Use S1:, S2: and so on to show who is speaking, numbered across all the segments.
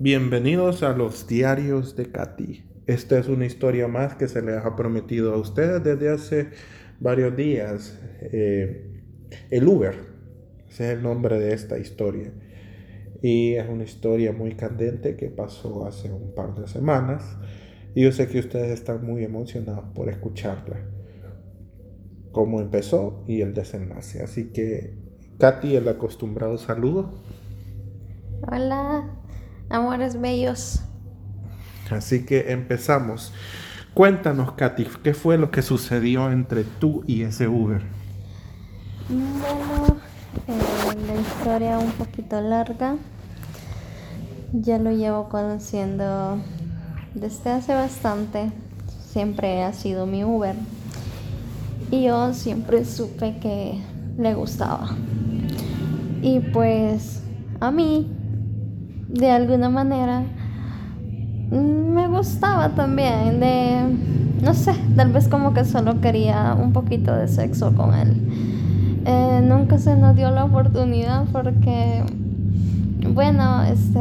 S1: Bienvenidos a los diarios de Katy. Esta es una historia más que se les ha prometido a ustedes desde hace varios días. Eh, el Uber, ese es el nombre de esta historia. Y es una historia muy candente que pasó hace un par de semanas. Y yo sé que ustedes están muy emocionados por escucharla. Cómo empezó y el desenlace. Así que, Katy, el acostumbrado saludo.
S2: Hola, amores bellos.
S1: Así que empezamos. Cuéntanos, Katy, ¿qué fue lo que sucedió entre tú y ese Uber?
S2: Bueno, eh, la historia un poquito larga. Ya lo llevo conociendo desde hace bastante. Siempre ha sido mi Uber. Y yo siempre supe que le gustaba. Y pues a mí de alguna manera me gustaba también de no sé tal vez como que solo quería un poquito de sexo con él. Eh, nunca se nos dio la oportunidad porque bueno este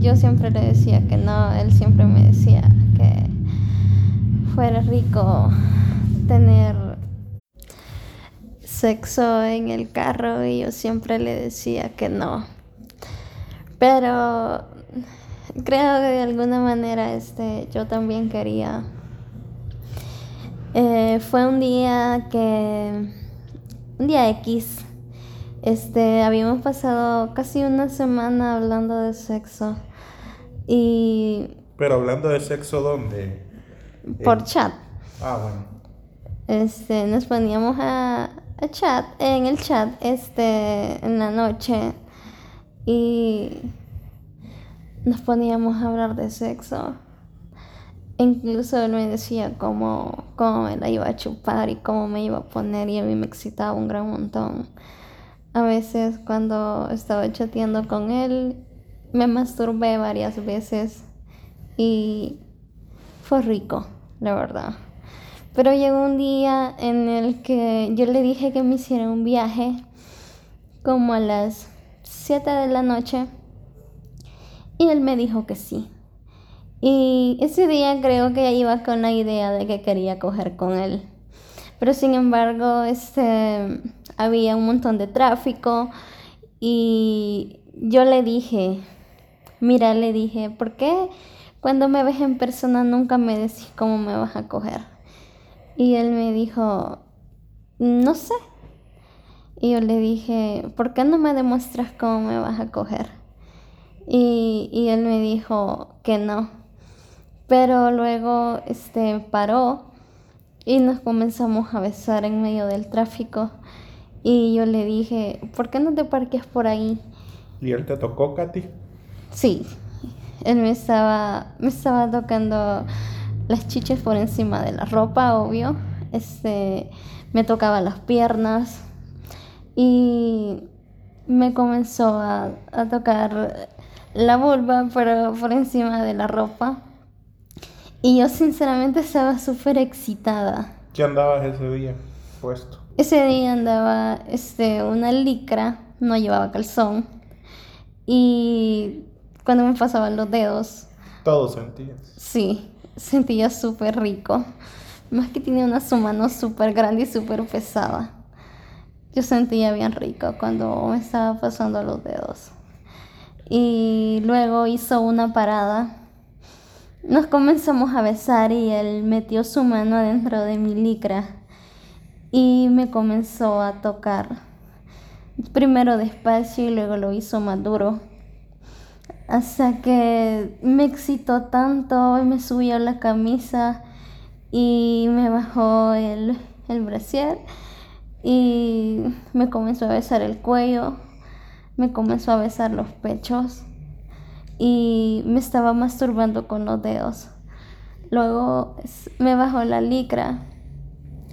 S2: yo siempre le decía que no él siempre me decía que fuera rico tener sexo en el carro y yo siempre le decía que no pero creo que de alguna manera este, yo también quería. Eh, fue un día que, un día X, este, habíamos pasado casi una semana hablando de sexo y...
S1: Pero hablando de sexo, ¿dónde?
S2: Por chat.
S1: Ah, bueno.
S2: Este, nos poníamos a, a chat, en el chat, este, en la noche y nos poníamos a hablar de sexo. Incluso él me decía cómo, cómo me la iba a chupar y cómo me iba a poner y a mí me excitaba un gran montón. A veces cuando estaba chateando con él me masturbé varias veces y fue rico, la verdad. Pero llegó un día en el que yo le dije que me hiciera un viaje como a las 7 de la noche y él me dijo que sí. Y ese día creo que iba con la idea de que quería coger con él. Pero sin embargo, este, había un montón de tráfico y yo le dije, mira, le dije, ¿por qué cuando me ves en persona nunca me decís cómo me vas a coger? Y él me dijo, no sé, y yo le dije, ¿por qué no me demuestras cómo me vas a coger? Y, y él me dijo que no. Pero luego este, paró y nos comenzamos a besar en medio del tráfico. Y yo le dije, ¿por qué no te parques por ahí?
S1: ¿Y él te tocó, Katy?
S2: Sí, él me estaba, me estaba tocando las chiches por encima de la ropa, obvio. Este, me tocaba las piernas, y me comenzó a, tocar la vulva por, por encima de la ropa. Y yo sinceramente estaba súper excitada.
S1: ¿Qué andabas ese día puesto?
S2: Ese día andaba este, una licra, no llevaba calzón. Y cuando me pasaban los dedos...
S1: Todo sentías.
S2: Sí, sentía súper rico. Más que tenía una su mano súper grande y súper pesada. Yo sentía bien rico cuando me estaba pasando los dedos. Y luego hizo una parada. Nos comenzamos a besar y él metió su mano adentro de mi licra y me comenzó a tocar. Primero despacio y luego lo hizo más duro. Hasta que me excitó tanto y me subió la camisa y me bajó el, el brasier y me comenzó a besar el cuello, me comenzó a besar los pechos y me estaba masturbando con los dedos. Luego me bajó la licra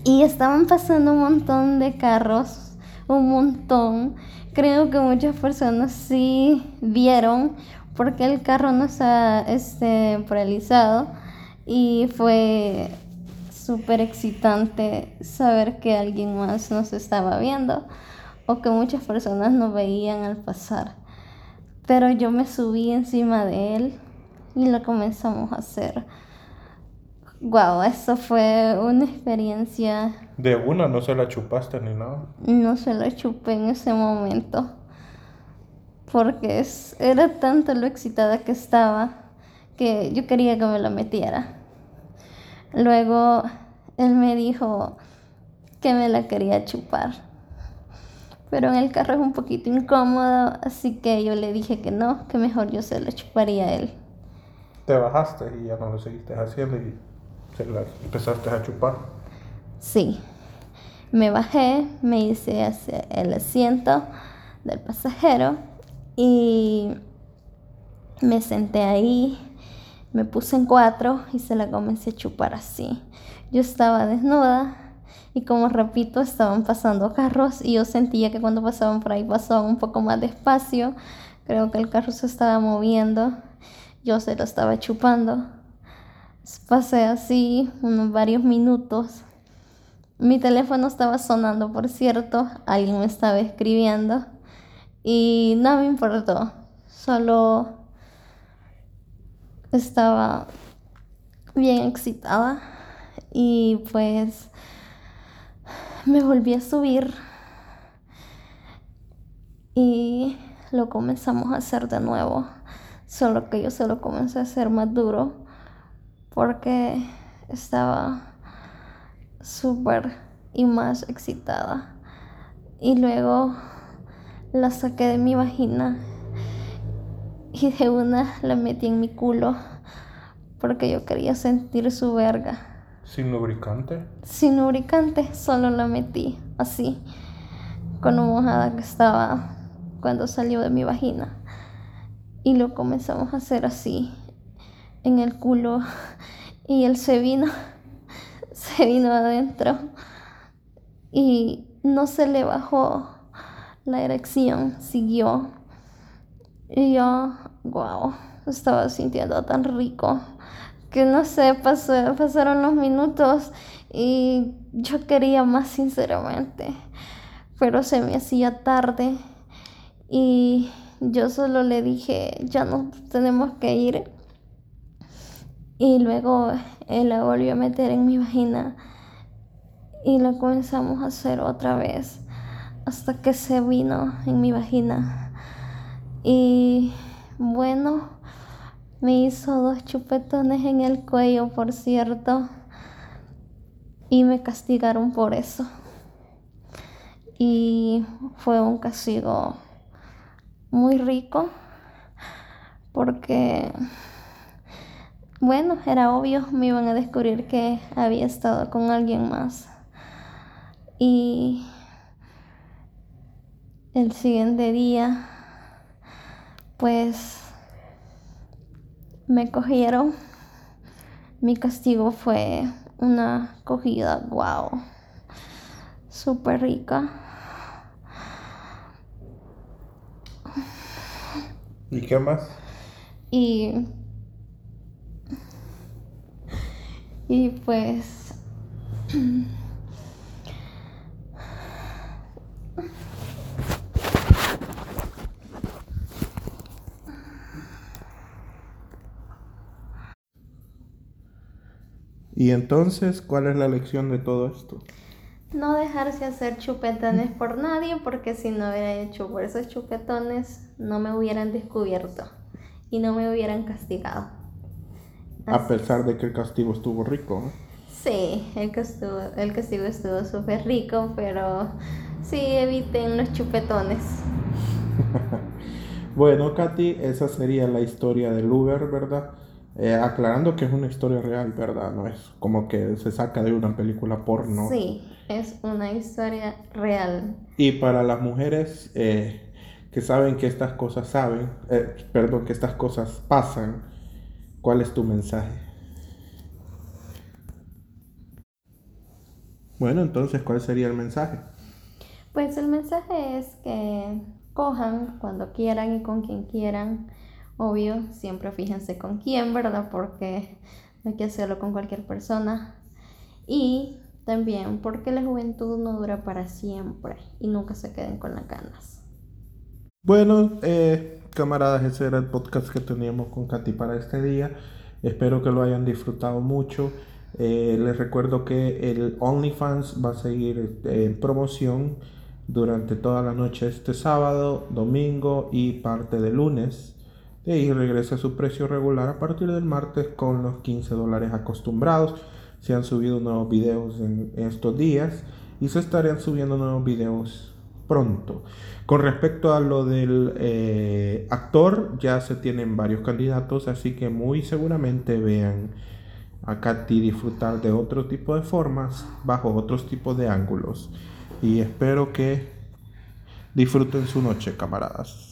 S2: y estaban pasando un montón de carros, un montón. Creo que muchas personas sí vieron porque el carro no está este, paralizado y fue súper excitante saber que alguien más nos estaba viendo o que muchas personas nos veían al pasar. Pero yo me subí encima de él y lo comenzamos a hacer. Wow, eso fue una experiencia.
S1: De una, no se la chupaste ni nada.
S2: No se la chupé en ese momento. Porque era tanto lo excitada que estaba que yo quería que me la metiera. Luego él me dijo que me la quería chupar. Pero en el carro es un poquito incómodo, así que yo le dije que no, que mejor yo se la chuparía a él.
S1: Te bajaste y ya no lo seguiste haciendo y se la empezaste a chupar.
S2: Sí. Me bajé, me hice hacia el asiento del pasajero y me senté ahí, me puse en cuatro y se la comencé a chupar así. Yo estaba desnuda y como repito, estaban pasando carros y yo sentía que cuando pasaban por ahí pasaban un poco más despacio. Creo que el carro se estaba moviendo, yo se lo estaba chupando. Pasé así unos varios minutos. Mi teléfono estaba sonando, por cierto, alguien me estaba escribiendo y no me importó, solo estaba bien excitada y pues me volví a subir y lo comenzamos a hacer de nuevo, solo que yo se lo comencé a hacer más duro porque estaba súper y más excitada. Y luego la saqué de mi vagina y de una la metí en mi culo porque yo quería sentir su verga.
S1: ¿Sin lubricante?
S2: Sin lubricante, solo la metí así, con lo mojada que estaba cuando salió de mi vagina. Y lo comenzamos a hacer así, en el culo, y él se vino, se vino adentro y no se le bajó la erección siguió. Y yo, wow, estaba sintiendo tan rico. Que no sé, pasaron los minutos y yo quería más sinceramente. Pero se me hacía tarde y yo solo le dije, ya no tenemos que ir. Y luego él la volvió a meter en mi vagina y lo comenzamos a hacer otra vez hasta que se vino en mi vagina. Y bueno, me hizo dos chupetones en el cuello, por cierto, y me castigaron por eso. Y fue un castigo muy rico porque, bueno, era obvio, me iban a descubrir que había estado con alguien más. Y el siguiente día, pues me cogieron. Mi castigo fue una cogida, wow, súper rica.
S1: ¿Y qué más?
S2: Y, y pues
S1: Y entonces, ¿cuál es la lección de todo esto?
S2: No dejarse hacer chupetones por nadie, porque si no hubiera hecho por esos chupetones, no me hubieran descubierto y no me hubieran castigado.
S1: A pesar de que el castigo estuvo rico.
S2: Sí, el castigo, el castigo estuvo súper rico, pero sí eviten los chupetones.
S1: bueno, Katy, esa sería la historia del Uber, ¿verdad? Eh, aclarando que es una historia real, ¿verdad? No es como que se saca de una película porno.
S2: Sí, es una historia real.
S1: Y para las mujeres eh, que saben que estas cosas saben, eh, perdón, que estas cosas pasan, ¿cuál es tu mensaje? Bueno, entonces, ¿cuál sería el mensaje?
S2: Pues el mensaje es que cojan cuando quieran y con quien quieran Obvio, siempre fíjense con quién, ¿verdad? Porque no hay que hacerlo con cualquier persona. Y también porque la juventud no dura para siempre y nunca se queden con las ganas.
S1: Bueno, eh, camaradas, ese era el podcast que teníamos con Katy para este día. Espero que lo hayan disfrutado mucho. Eh, les recuerdo que el OnlyFans va a seguir eh, en promoción durante toda la noche este sábado, domingo y parte de lunes. Ahí regresa a su precio regular a partir del martes con los 15 dólares acostumbrados. Se han subido nuevos videos en estos días y se estarían subiendo nuevos videos pronto. Con respecto a lo del eh, actor, ya se tienen varios candidatos, así que muy seguramente vean a Katy disfrutar de otro tipo de formas, bajo otros tipos de ángulos. Y espero que disfruten su noche, camaradas.